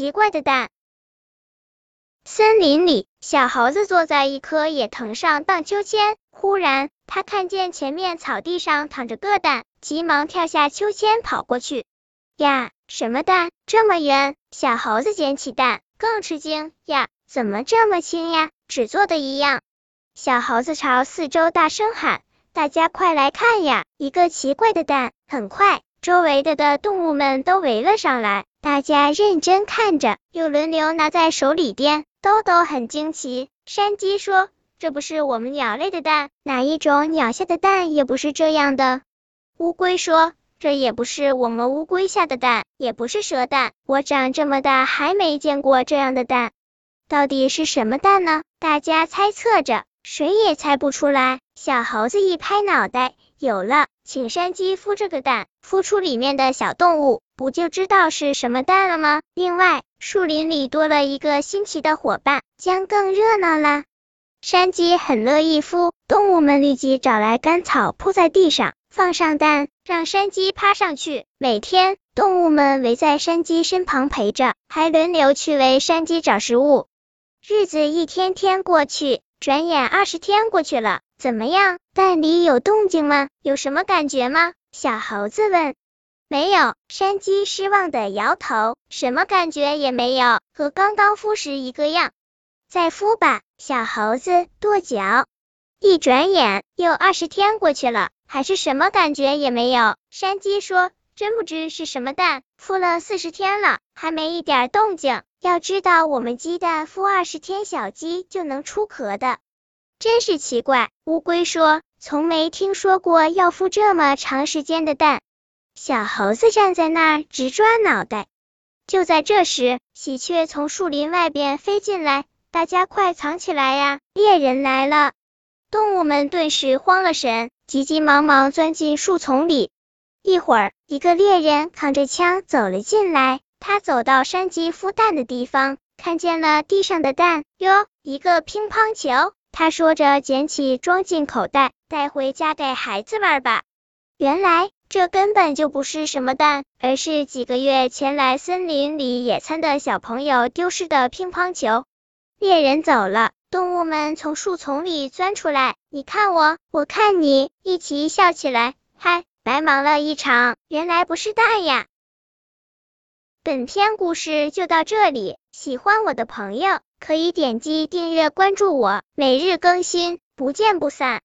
奇怪的蛋。森林里，小猴子坐在一棵野藤上荡秋千。忽然，他看见前面草地上躺着个蛋，急忙跳下秋千跑过去。呀，什么蛋？这么圆！小猴子捡起蛋，更吃惊。呀，怎么这么轻呀？纸做的一样。小猴子朝四周大声喊：“大家快来看呀！一个奇怪的蛋！”很快，周围的的动物们都围了上来，大家认真看着，又轮流拿在手里掂。豆豆很惊奇，山鸡说：“这不是我们鸟类的蛋，哪一种鸟下的蛋也不是这样的。”乌龟说：“这也不是我们乌龟下的蛋，也不是蛇蛋，我长这么大还没见过这样的蛋，到底是什么蛋呢？”大家猜测着，谁也猜不出来。小猴子一拍脑袋，有了，请山鸡孵这个蛋，孵出里面的小动物，不就知道是什么蛋了吗？另外。树林里多了一个新奇的伙伴，将更热闹了。山鸡很乐意孵，动物们立即找来干草铺在地上，放上蛋，让山鸡趴上去。每天，动物们围在山鸡身旁陪着，还轮流去为山鸡找食物。日子一天天过去，转眼二十天过去了。怎么样？蛋里有动静吗？有什么感觉吗？小猴子问。没有，山鸡失望的摇头，什么感觉也没有，和刚刚孵时一个样。再孵吧，小猴子跺脚。一转眼又二十天过去了，还是什么感觉也没有。山鸡说：“真不知是什么蛋，孵了四十天了，还没一点动静。要知道，我们鸡蛋孵二十天，小鸡就能出壳的，真是奇怪。”乌龟说：“从没听说过要孵这么长时间的蛋。”小猴子站在那儿直抓脑袋。就在这时，喜鹊从树林外边飞进来，大家快藏起来呀！猎人来了！动物们顿时慌了神，急急忙忙钻进树丛里。一会儿，一个猎人扛着枪走了进来。他走到山鸡孵蛋的地方，看见了地上的蛋，哟，一个乒乓球。他说着，捡起装进口袋，带回家给孩子玩吧。原来。这根本就不是什么蛋，而是几个月前来森林里野餐的小朋友丢失的乒乓球。猎人走了，动物们从树丛里钻出来，你看我，我看你，一起笑起来。嗨，白忙了一场，原来不是蛋呀。本篇故事就到这里，喜欢我的朋友可以点击订阅关注我，每日更新，不见不散。